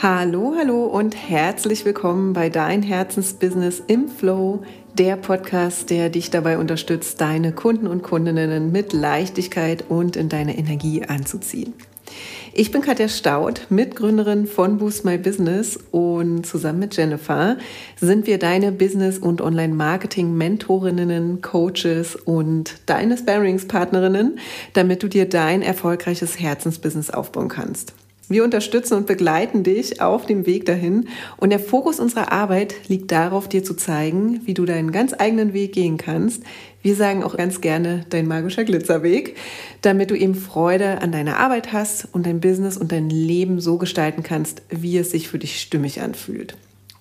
Hallo, hallo und herzlich willkommen bei Dein Herzensbusiness im Flow, der Podcast, der dich dabei unterstützt, deine Kunden und Kundinnen mit Leichtigkeit und in deine Energie anzuziehen. Ich bin Katja Staud, Mitgründerin von Boost My Business und zusammen mit Jennifer sind wir deine Business- und Online-Marketing-Mentorinnen, Coaches und deine Sparringspartnerinnen, damit du dir dein erfolgreiches Herzensbusiness aufbauen kannst. Wir unterstützen und begleiten dich auf dem Weg dahin und der Fokus unserer Arbeit liegt darauf, dir zu zeigen, wie du deinen ganz eigenen Weg gehen kannst. Wir sagen auch ganz gerne dein magischer Glitzerweg, damit du eben Freude an deiner Arbeit hast und dein Business und dein Leben so gestalten kannst, wie es sich für dich stimmig anfühlt.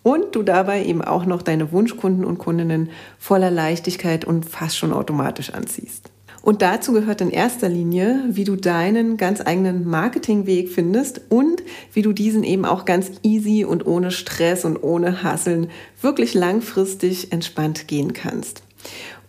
Und du dabei eben auch noch deine Wunschkunden und Kundinnen voller Leichtigkeit und fast schon automatisch anziehst. Und dazu gehört in erster Linie, wie du deinen ganz eigenen Marketingweg findest und wie du diesen eben auch ganz easy und ohne Stress und ohne Hasseln wirklich langfristig entspannt gehen kannst.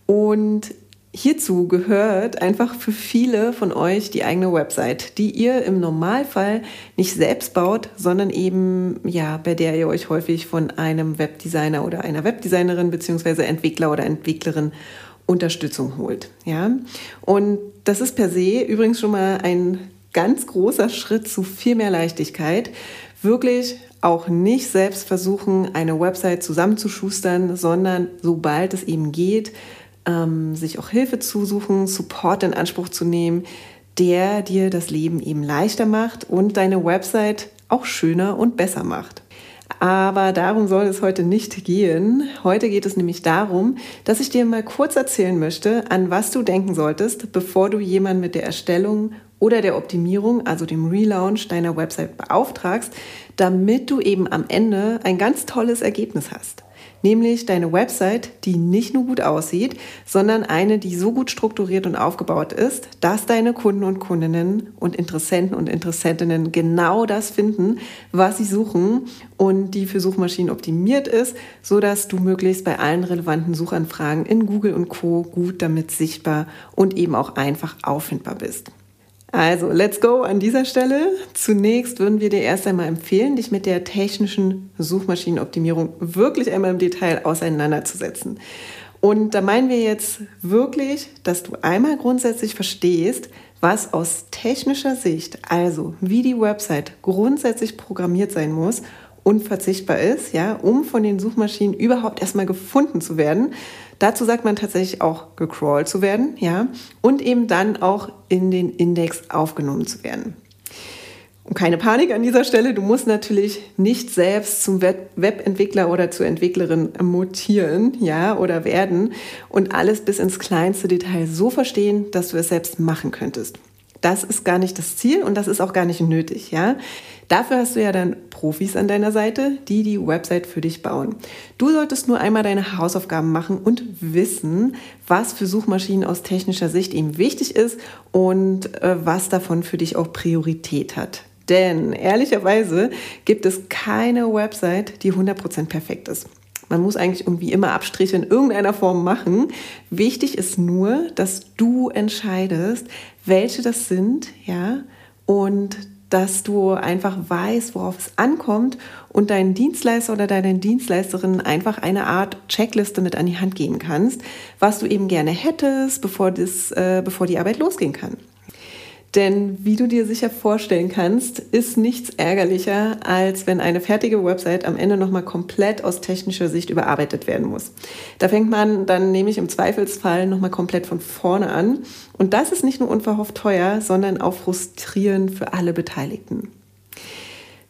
Und Hierzu gehört einfach für viele von euch die eigene Website, die ihr im Normalfall nicht selbst baut, sondern eben ja, bei der ihr euch häufig von einem Webdesigner oder einer Webdesignerin bzw. Entwickler oder Entwicklerin Unterstützung holt. Ja? Und das ist per se übrigens schon mal ein ganz großer Schritt zu viel mehr Leichtigkeit. Wirklich auch nicht selbst versuchen, eine Website zusammenzuschustern, sondern sobald es eben geht, ähm, sich auch Hilfe zu suchen, Support in Anspruch zu nehmen, der dir das Leben eben leichter macht und deine Website auch schöner und besser macht. Aber darum soll es heute nicht gehen. Heute geht es nämlich darum, dass ich dir mal kurz erzählen möchte, an was du denken solltest, bevor du jemanden mit der Erstellung oder der Optimierung, also dem Relaunch deiner Website beauftragst, damit du eben am Ende ein ganz tolles Ergebnis hast nämlich deine Website, die nicht nur gut aussieht, sondern eine, die so gut strukturiert und aufgebaut ist, dass deine Kunden und Kundinnen und Interessenten und Interessentinnen genau das finden, was sie suchen und die für Suchmaschinen optimiert ist, so dass du möglichst bei allen relevanten Suchanfragen in Google und Co gut damit sichtbar und eben auch einfach auffindbar bist. Also, let's go an dieser Stelle. Zunächst würden wir dir erst einmal empfehlen, dich mit der technischen Suchmaschinenoptimierung wirklich einmal im Detail auseinanderzusetzen. Und da meinen wir jetzt wirklich, dass du einmal grundsätzlich verstehst, was aus technischer Sicht, also wie die Website grundsätzlich programmiert sein muss, unverzichtbar ist, ja, um von den Suchmaschinen überhaupt erstmal gefunden zu werden. Dazu sagt man tatsächlich auch gecrawlt zu werden, ja, und eben dann auch in den Index aufgenommen zu werden. Und keine Panik an dieser Stelle, du musst natürlich nicht selbst zum Webentwickler oder zur Entwicklerin mutieren, ja, oder werden und alles bis ins kleinste Detail so verstehen, dass du es selbst machen könntest. Das ist gar nicht das Ziel und das ist auch gar nicht nötig, ja. Dafür hast du ja dann Profis an deiner Seite, die die Website für dich bauen. Du solltest nur einmal deine Hausaufgaben machen und wissen, was für Suchmaschinen aus technischer Sicht eben wichtig ist und äh, was davon für dich auch Priorität hat. Denn ehrlicherweise gibt es keine Website, die 100% perfekt ist. Man muss eigentlich irgendwie immer Abstriche in irgendeiner Form machen. Wichtig ist nur, dass du entscheidest, welche das sind, ja, und dass du einfach weißt, worauf es ankommt und deinen Dienstleister oder deine Dienstleisterin einfach eine Art Checkliste mit an die Hand geben kannst, was du eben gerne hättest, bevor, das, äh, bevor die Arbeit losgehen kann. Denn wie du dir sicher vorstellen kannst, ist nichts ärgerlicher, als wenn eine fertige Website am Ende nochmal komplett aus technischer Sicht überarbeitet werden muss. Da fängt man dann nämlich im Zweifelsfall nochmal komplett von vorne an. Und das ist nicht nur unverhofft teuer, sondern auch frustrierend für alle Beteiligten.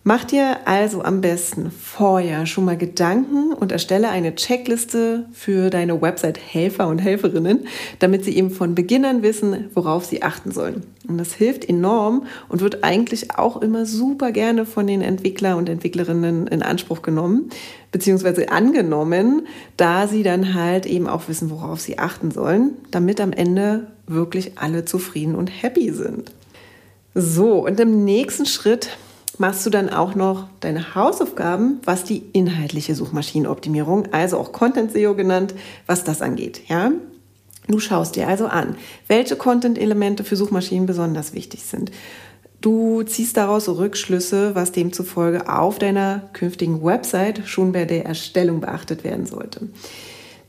Mach dir also am besten vorher schon mal Gedanken und erstelle eine Checkliste für deine Website-Helfer und Helferinnen, damit sie eben von Beginn an wissen, worauf sie achten sollen. Und das hilft enorm und wird eigentlich auch immer super gerne von den Entwickler und Entwicklerinnen in Anspruch genommen, beziehungsweise angenommen, da sie dann halt eben auch wissen, worauf sie achten sollen, damit am Ende wirklich alle zufrieden und happy sind. So, und im nächsten Schritt machst du dann auch noch deine Hausaufgaben, was die inhaltliche Suchmaschinenoptimierung, also auch Content SEO genannt, was das angeht. Ja? Du schaust dir also an, welche Content-Elemente für Suchmaschinen besonders wichtig sind. Du ziehst daraus Rückschlüsse, was demzufolge auf deiner künftigen Website schon bei der Erstellung beachtet werden sollte.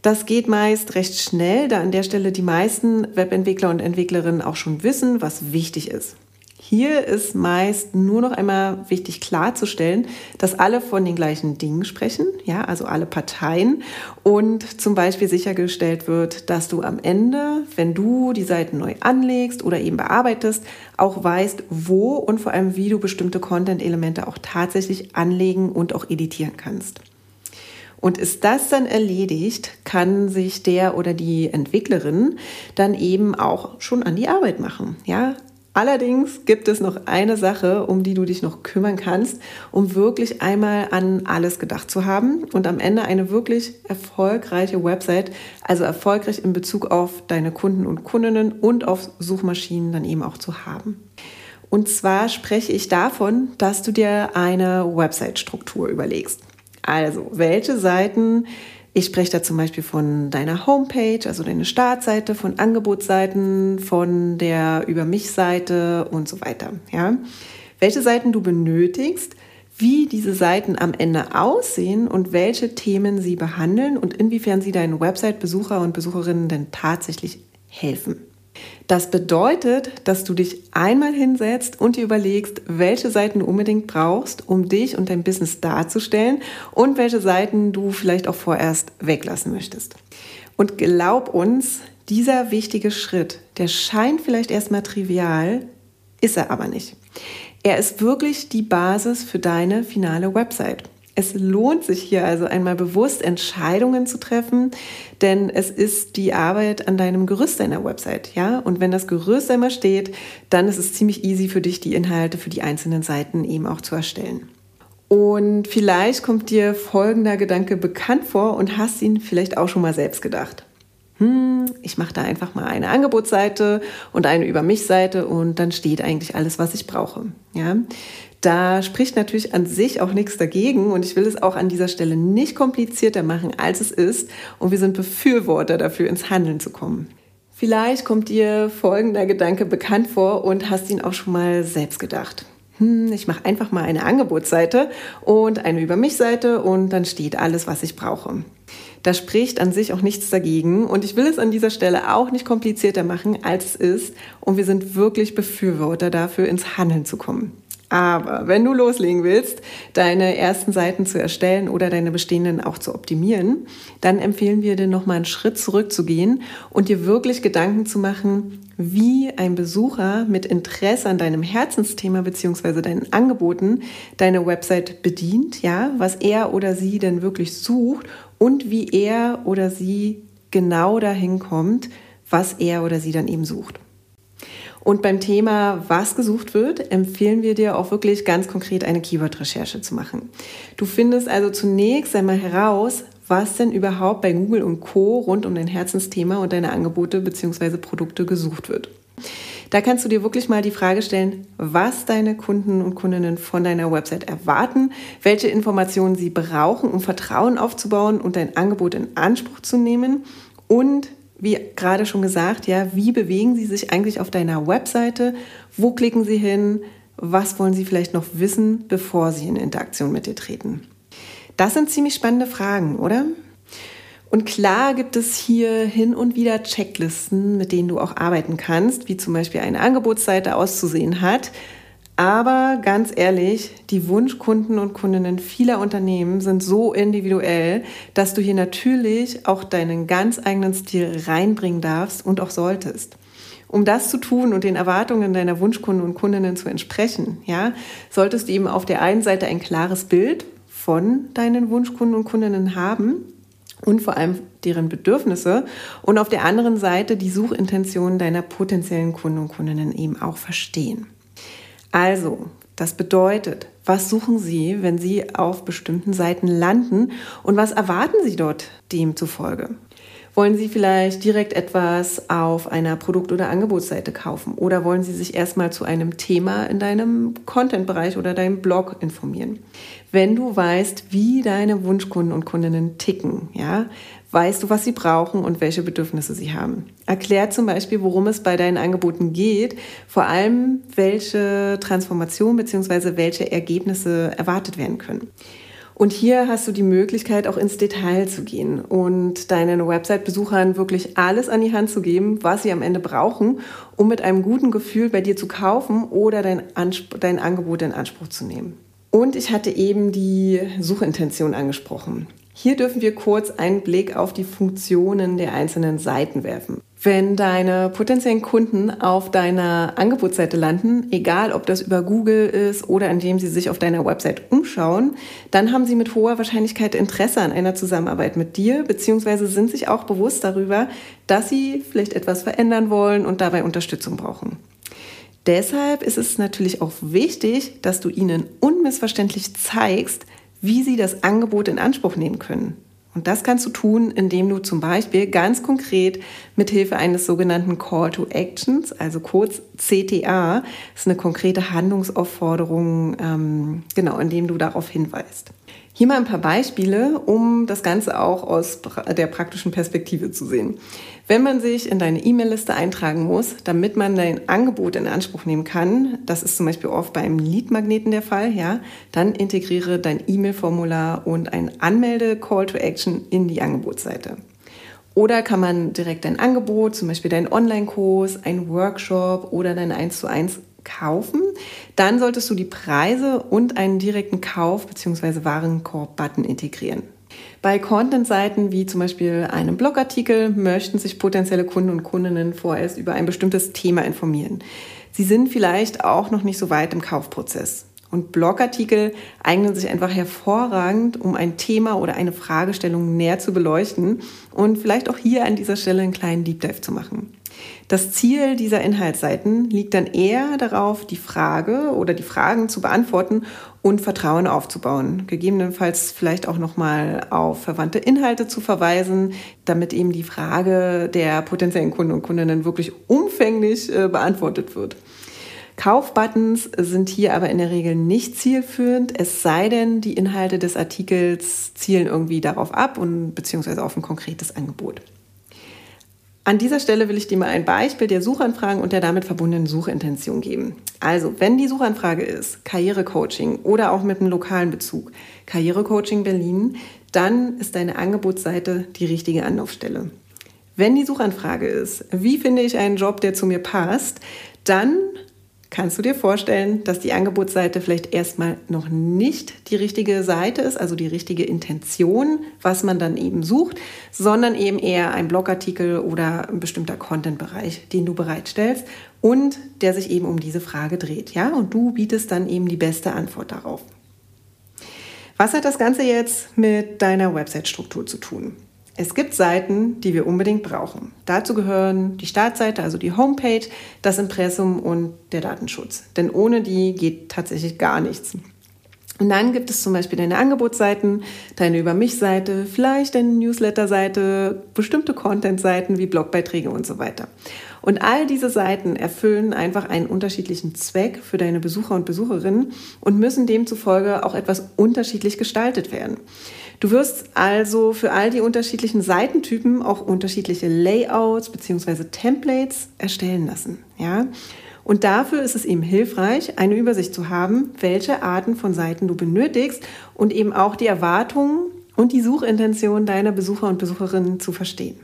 Das geht meist recht schnell, da an der Stelle die meisten Webentwickler und Entwicklerinnen auch schon wissen, was wichtig ist. Hier ist meist nur noch einmal wichtig klarzustellen, dass alle von den gleichen Dingen sprechen, ja, also alle Parteien und zum Beispiel sichergestellt wird, dass du am Ende, wenn du die Seiten neu anlegst oder eben bearbeitest, auch weißt, wo und vor allem wie du bestimmte Content-Elemente auch tatsächlich anlegen und auch editieren kannst. Und ist das dann erledigt, kann sich der oder die Entwicklerin dann eben auch schon an die Arbeit machen. Ja, Allerdings gibt es noch eine Sache, um die du dich noch kümmern kannst, um wirklich einmal an alles gedacht zu haben und am Ende eine wirklich erfolgreiche Website, also erfolgreich in Bezug auf deine Kunden und Kundinnen und auf Suchmaschinen dann eben auch zu haben. Und zwar spreche ich davon, dass du dir eine Website-Struktur überlegst. Also, welche Seiten ich spreche da zum Beispiel von deiner Homepage, also deine Startseite, von Angebotsseiten, von der Über mich-Seite und so weiter. Ja? Welche Seiten du benötigst, wie diese Seiten am Ende aussehen und welche Themen sie behandeln und inwiefern sie deinen Website-Besucher und Besucherinnen denn tatsächlich helfen. Das bedeutet, dass du dich einmal hinsetzt und dir überlegst, welche Seiten du unbedingt brauchst, um dich und dein Business darzustellen und welche Seiten du vielleicht auch vorerst weglassen möchtest. Und glaub uns, dieser wichtige Schritt, der scheint vielleicht erstmal trivial, ist er aber nicht. Er ist wirklich die Basis für deine finale Website. Es lohnt sich hier also einmal bewusst Entscheidungen zu treffen, denn es ist die Arbeit an deinem Gerüst deiner Website, ja? Und wenn das Gerüst einmal steht, dann ist es ziemlich easy für dich, die Inhalte für die einzelnen Seiten eben auch zu erstellen. Und vielleicht kommt dir folgender Gedanke bekannt vor und hast ihn vielleicht auch schon mal selbst gedacht. Hm, ich mache da einfach mal eine Angebotsseite und eine Über mich Seite und dann steht eigentlich alles, was ich brauche. Ja? Da spricht natürlich an sich auch nichts dagegen und ich will es auch an dieser Stelle nicht komplizierter machen, als es ist und wir sind Befürworter dafür, ins Handeln zu kommen. Vielleicht kommt dir folgender Gedanke bekannt vor und hast ihn auch schon mal selbst gedacht. Hm, ich mache einfach mal eine Angebotsseite und eine Über mich Seite und dann steht alles, was ich brauche. Da spricht an sich auch nichts dagegen und ich will es an dieser Stelle auch nicht komplizierter machen, als es ist und wir sind wirklich Befürworter dafür, ins Handeln zu kommen. Aber wenn du loslegen willst, deine ersten Seiten zu erstellen oder deine bestehenden auch zu optimieren, dann empfehlen wir dir nochmal einen Schritt zurückzugehen und dir wirklich Gedanken zu machen, wie ein Besucher mit Interesse an deinem Herzensthema bzw. deinen Angeboten deine Website bedient, ja, was er oder sie denn wirklich sucht und wie er oder sie genau dahin kommt, was er oder sie dann eben sucht. Und beim Thema, was gesucht wird, empfehlen wir dir auch wirklich ganz konkret eine Keyword-Recherche zu machen. Du findest also zunächst einmal heraus, was denn überhaupt bei Google und Co. rund um dein Herzensthema und deine Angebote bzw. Produkte gesucht wird. Da kannst du dir wirklich mal die Frage stellen, was deine Kunden und Kundinnen von deiner Website erwarten, welche Informationen sie brauchen, um Vertrauen aufzubauen und dein Angebot in Anspruch zu nehmen und wie gerade schon gesagt, ja, wie bewegen Sie sich eigentlich auf deiner Webseite? Wo klicken Sie hin? Was wollen Sie vielleicht noch wissen, bevor Sie in Interaktion mit dir treten? Das sind ziemlich spannende Fragen, oder? Und klar gibt es hier hin und wieder Checklisten, mit denen du auch arbeiten kannst, wie zum Beispiel eine Angebotsseite auszusehen hat. Aber ganz ehrlich, die Wunschkunden und Kundinnen vieler Unternehmen sind so individuell, dass du hier natürlich auch deinen ganz eigenen Stil reinbringen darfst und auch solltest. Um das zu tun und den Erwartungen deiner Wunschkunden und Kundinnen zu entsprechen, ja, solltest du eben auf der einen Seite ein klares Bild von deinen Wunschkunden und Kundinnen haben und vor allem deren Bedürfnisse und auf der anderen Seite die Suchintentionen deiner potenziellen Kunden und Kundinnen eben auch verstehen. Also, das bedeutet, was suchen Sie, wenn Sie auf bestimmten Seiten landen und was erwarten Sie dort demzufolge? Wollen Sie vielleicht direkt etwas auf einer Produkt- oder Angebotsseite kaufen? Oder wollen Sie sich erstmal zu einem Thema in deinem Content-Bereich oder deinem Blog informieren? Wenn du weißt, wie deine Wunschkunden und Kundinnen ticken, ja, weißt du, was sie brauchen und welche Bedürfnisse sie haben. Erklär zum Beispiel, worum es bei deinen Angeboten geht, vor allem welche Transformation bzw. welche Ergebnisse erwartet werden können. Und hier hast du die Möglichkeit, auch ins Detail zu gehen und deinen Website-Besuchern wirklich alles an die Hand zu geben, was sie am Ende brauchen, um mit einem guten Gefühl bei dir zu kaufen oder dein, dein Angebot in Anspruch zu nehmen. Und ich hatte eben die Suchintention angesprochen. Hier dürfen wir kurz einen Blick auf die Funktionen der einzelnen Seiten werfen. Wenn deine potenziellen Kunden auf deiner Angebotsseite landen, egal ob das über Google ist oder indem sie sich auf deiner Website umschauen, dann haben sie mit hoher Wahrscheinlichkeit Interesse an einer Zusammenarbeit mit dir, beziehungsweise sind sich auch bewusst darüber, dass sie vielleicht etwas verändern wollen und dabei Unterstützung brauchen. Deshalb ist es natürlich auch wichtig, dass du ihnen unmissverständlich zeigst, wie sie das Angebot in Anspruch nehmen können. Und das kannst du tun, indem du zum Beispiel ganz konkret mit Hilfe eines sogenannten Call to Actions, also kurz CTA, ist eine konkrete Handlungsaufforderung, ähm, genau, indem du darauf hinweist. Hier mal ein paar Beispiele, um das Ganze auch aus der praktischen Perspektive zu sehen. Wenn man sich in deine E-Mail-Liste eintragen muss, damit man dein Angebot in Anspruch nehmen kann, das ist zum Beispiel oft beim Lead-Magneten der Fall, ja, dann integriere dein E-Mail-Formular und ein Anmelde-Call to Action in die Angebotsseite. Oder kann man direkt dein Angebot, zum Beispiel deinen Online-Kurs, einen Workshop oder dein 1 zu 1 kaufen, dann solltest du die Preise und einen direkten Kauf bzw. Warenkorb-Button integrieren. Bei Content-Seiten wie zum Beispiel einem Blogartikel möchten sich potenzielle Kunden und Kundinnen vorerst über ein bestimmtes Thema informieren. Sie sind vielleicht auch noch nicht so weit im Kaufprozess. Und Blogartikel eignen sich einfach hervorragend, um ein Thema oder eine Fragestellung näher zu beleuchten und vielleicht auch hier an dieser Stelle einen kleinen Deep Dive zu machen. Das Ziel dieser Inhaltsseiten liegt dann eher darauf, die Frage oder die Fragen zu beantworten und Vertrauen aufzubauen. Gegebenenfalls vielleicht auch nochmal auf verwandte Inhalte zu verweisen, damit eben die Frage der potenziellen Kunden und Kundinnen wirklich umfänglich äh, beantwortet wird. Kaufbuttons sind hier aber in der Regel nicht zielführend, es sei denn, die Inhalte des Artikels zielen irgendwie darauf ab und beziehungsweise auf ein konkretes Angebot. An dieser Stelle will ich dir mal ein Beispiel der Suchanfragen und der damit verbundenen Suchintention geben. Also, wenn die Suchanfrage ist Karrierecoaching oder auch mit einem lokalen Bezug, Karrierecoaching Berlin, dann ist deine Angebotsseite die richtige Anlaufstelle. Wenn die Suchanfrage ist, wie finde ich einen Job, der zu mir passt, dann kannst du dir vorstellen, dass die Angebotsseite vielleicht erstmal noch nicht die richtige Seite ist, also die richtige Intention, was man dann eben sucht, sondern eben eher ein Blogartikel oder ein bestimmter Content-Bereich, den du bereitstellst und der sich eben um diese Frage dreht. Ja, und du bietest dann eben die beste Antwort darauf. Was hat das Ganze jetzt mit deiner Website-Struktur zu tun? Es gibt Seiten, die wir unbedingt brauchen. Dazu gehören die Startseite, also die Homepage, das Impressum und der Datenschutz. Denn ohne die geht tatsächlich gar nichts. Und dann gibt es zum Beispiel deine Angebotsseiten, deine Über mich-Seite, vielleicht deine Newsletter-Seite, bestimmte Content-Seiten wie Blogbeiträge und so weiter. Und all diese Seiten erfüllen einfach einen unterschiedlichen Zweck für deine Besucher und Besucherinnen und müssen demzufolge auch etwas unterschiedlich gestaltet werden. Du wirst also für all die unterschiedlichen Seitentypen auch unterschiedliche Layouts bzw. Templates erstellen lassen. Ja? Und dafür ist es eben hilfreich, eine Übersicht zu haben, welche Arten von Seiten du benötigst und eben auch die Erwartungen und die Suchintention deiner Besucher und Besucherinnen zu verstehen.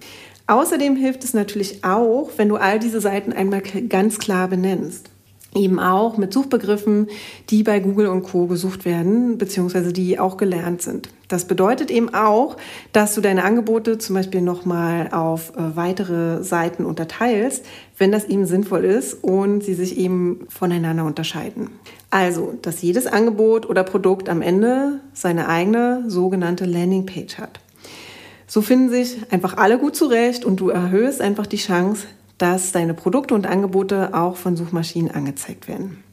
Außerdem hilft es natürlich auch, wenn du all diese Seiten einmal ganz klar benennst eben auch mit Suchbegriffen, die bei Google und Co gesucht werden, beziehungsweise die auch gelernt sind. Das bedeutet eben auch, dass du deine Angebote zum Beispiel nochmal auf äh, weitere Seiten unterteilst, wenn das eben sinnvoll ist und sie sich eben voneinander unterscheiden. Also, dass jedes Angebot oder Produkt am Ende seine eigene sogenannte Landingpage hat. So finden sich einfach alle gut zurecht und du erhöhst einfach die Chance, dass deine Produkte und Angebote auch von Suchmaschinen angezeigt werden.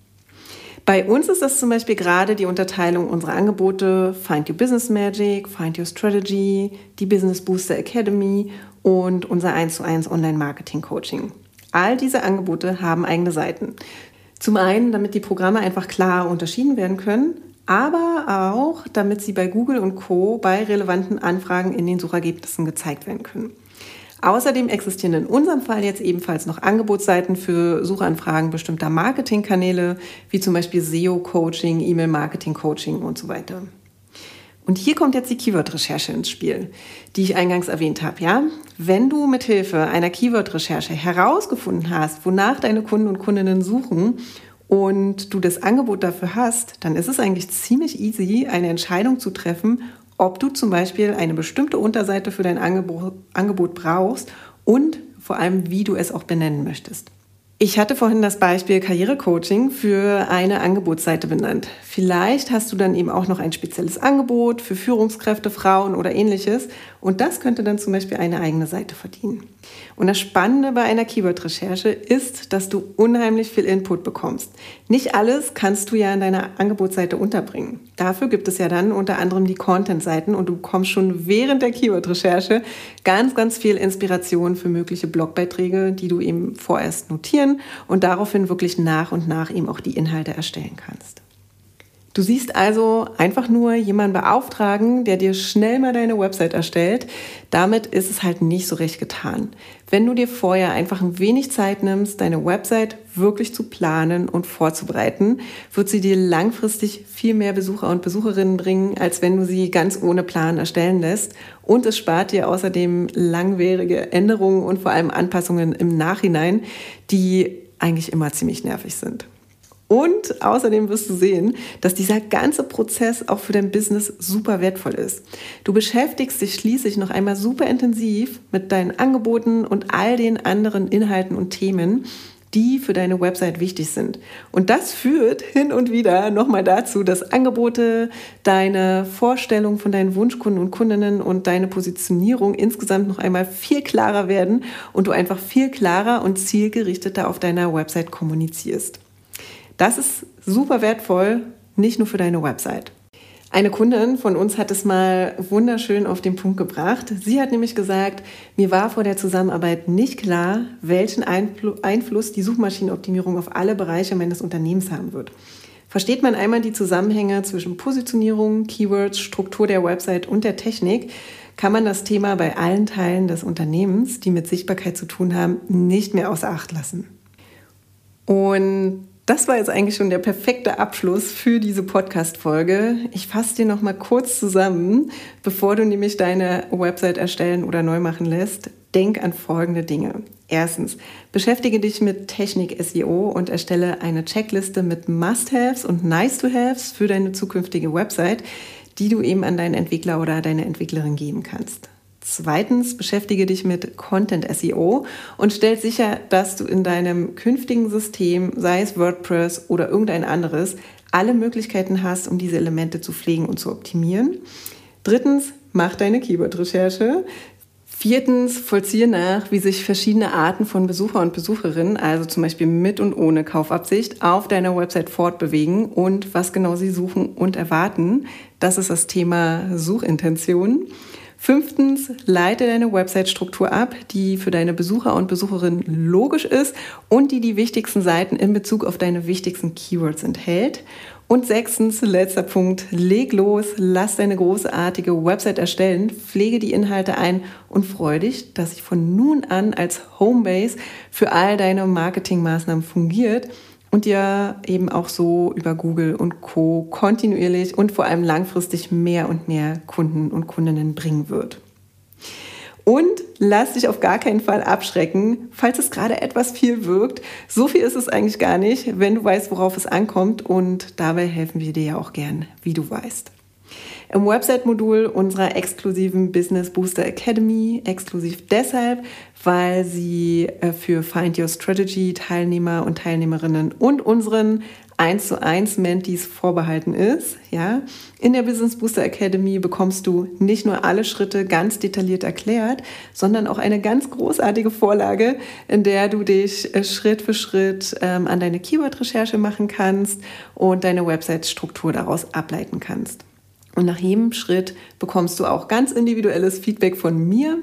Bei uns ist das zum Beispiel gerade die Unterteilung unserer Angebote Find Your Business Magic, Find Your Strategy, die Business Booster Academy und unser 1 zu 1 Online-Marketing-Coaching. All diese Angebote haben eigene Seiten. Zum einen, damit die Programme einfach klar unterschieden werden können, aber auch, damit sie bei Google und Co. bei relevanten Anfragen in den Suchergebnissen gezeigt werden können. Außerdem existieren in unserem Fall jetzt ebenfalls noch Angebotsseiten für Suchanfragen bestimmter Marketingkanäle, wie zum Beispiel SEO-Coaching, E-Mail-Marketing-Coaching und so weiter. Und hier kommt jetzt die Keyword-Recherche ins Spiel, die ich eingangs erwähnt habe. Ja? Wenn du mithilfe einer Keyword-Recherche herausgefunden hast, wonach deine Kunden und Kundinnen suchen und du das Angebot dafür hast, dann ist es eigentlich ziemlich easy, eine Entscheidung zu treffen, ob du zum Beispiel eine bestimmte Unterseite für dein Angebot, Angebot brauchst und vor allem, wie du es auch benennen möchtest. Ich hatte vorhin das Beispiel Karrierecoaching für eine Angebotsseite benannt. Vielleicht hast du dann eben auch noch ein spezielles Angebot für Führungskräfte, Frauen oder ähnliches und das könnte dann zum Beispiel eine eigene Seite verdienen. Und das Spannende bei einer Keyword-Recherche ist, dass du unheimlich viel Input bekommst. Nicht alles kannst du ja in deiner Angebotsseite unterbringen. Dafür gibt es ja dann unter anderem die Content-Seiten und du bekommst schon während der Keyword-Recherche ganz, ganz viel Inspiration für mögliche Blogbeiträge, die du eben vorerst notieren und daraufhin wirklich nach und nach eben auch die Inhalte erstellen kannst. Du siehst also einfach nur jemanden beauftragen, der dir schnell mal deine Website erstellt. Damit ist es halt nicht so recht getan. Wenn du dir vorher einfach ein wenig Zeit nimmst, deine Website wirklich zu planen und vorzubereiten, wird sie dir langfristig viel mehr Besucher und Besucherinnen bringen, als wenn du sie ganz ohne Plan erstellen lässt. Und es spart dir außerdem langwierige Änderungen und vor allem Anpassungen im Nachhinein, die eigentlich immer ziemlich nervig sind. Und außerdem wirst du sehen, dass dieser ganze Prozess auch für dein Business super wertvoll ist. Du beschäftigst dich schließlich noch einmal super intensiv mit deinen Angeboten und all den anderen Inhalten und Themen, die für deine Website wichtig sind. Und das führt hin und wieder nochmal dazu, dass Angebote, deine Vorstellung von deinen Wunschkunden und Kundinnen und deine Positionierung insgesamt noch einmal viel klarer werden und du einfach viel klarer und zielgerichteter auf deiner Website kommunizierst. Das ist super wertvoll, nicht nur für deine Website. Eine Kundin von uns hat es mal wunderschön auf den Punkt gebracht. Sie hat nämlich gesagt, mir war vor der Zusammenarbeit nicht klar, welchen Einfluss die Suchmaschinenoptimierung auf alle Bereiche meines Unternehmens haben wird. Versteht man einmal die Zusammenhänge zwischen Positionierung, Keywords, Struktur der Website und der Technik, kann man das Thema bei allen Teilen des Unternehmens, die mit Sichtbarkeit zu tun haben, nicht mehr außer Acht lassen. Und das war jetzt eigentlich schon der perfekte Abschluss für diese Podcast-Folge. Ich fasse dir noch mal kurz zusammen, bevor du nämlich deine Website erstellen oder neu machen lässt. Denk an folgende Dinge. Erstens, beschäftige dich mit Technik SEO und erstelle eine Checkliste mit Must-Haves und Nice-to-Haves für deine zukünftige Website, die du eben an deinen Entwickler oder deine Entwicklerin geben kannst. Zweitens, beschäftige dich mit Content SEO und stell sicher, dass du in deinem künftigen System, sei es WordPress oder irgendein anderes, alle Möglichkeiten hast, um diese Elemente zu pflegen und zu optimieren. Drittens, mach deine Keyword-Recherche. Viertens, vollziehe nach, wie sich verschiedene Arten von Besucher und Besucherinnen, also zum Beispiel mit und ohne Kaufabsicht, auf deiner Website fortbewegen und was genau sie suchen und erwarten. Das ist das Thema Suchintention. Fünftens, leite deine Website-Struktur ab, die für deine Besucher und Besucherinnen logisch ist und die die wichtigsten Seiten in Bezug auf deine wichtigsten Keywords enthält. Und sechstens, letzter Punkt, leg los, lass deine großartige Website erstellen, pflege die Inhalte ein und freue dich, dass sie von nun an als Homebase für all deine Marketingmaßnahmen fungiert und dir eben auch so über Google und Co kontinuierlich und vor allem langfristig mehr und mehr Kunden und Kundinnen bringen wird. Und lass dich auf gar keinen Fall abschrecken, falls es gerade etwas viel wirkt. So viel ist es eigentlich gar nicht, wenn du weißt, worauf es ankommt. Und dabei helfen wir dir ja auch gern, wie du weißt. Im Website-Modul unserer exklusiven Business Booster Academy, exklusiv deshalb, weil sie äh, für Find Your Strategy Teilnehmer und Teilnehmerinnen und unseren 1 zu 1 Mentees vorbehalten ist. Ja? In der Business Booster Academy bekommst du nicht nur alle Schritte ganz detailliert erklärt, sondern auch eine ganz großartige Vorlage, in der du dich äh, Schritt für Schritt ähm, an deine Keyword-Recherche machen kannst und deine Website-Struktur daraus ableiten kannst. Und nach jedem Schritt bekommst du auch ganz individuelles Feedback von mir,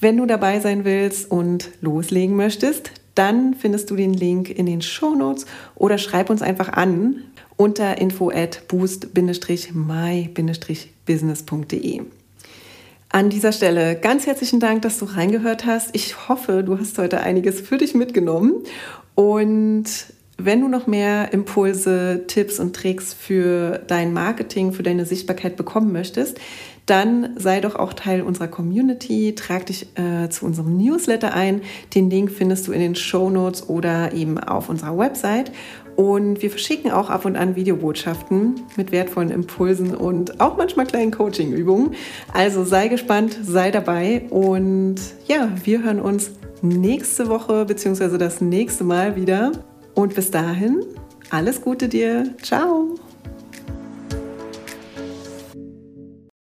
Wenn du dabei sein willst und loslegen möchtest, dann findest du den Link in den Show Notes oder schreib uns einfach an unter info at boost-my-business.de. An dieser Stelle ganz herzlichen Dank, dass du reingehört hast. Ich hoffe, du hast heute einiges für dich mitgenommen. Und wenn du noch mehr Impulse, Tipps und Tricks für dein Marketing, für deine Sichtbarkeit bekommen möchtest, dann sei doch auch Teil unserer Community, trag dich äh, zu unserem Newsletter ein. Den Link findest du in den Show Notes oder eben auf unserer Website. Und wir verschicken auch ab und an Videobotschaften mit wertvollen Impulsen und auch manchmal kleinen Coachingübungen. Also sei gespannt, sei dabei und ja, wir hören uns nächste Woche bzw. das nächste Mal wieder. Und bis dahin, alles Gute dir. Ciao.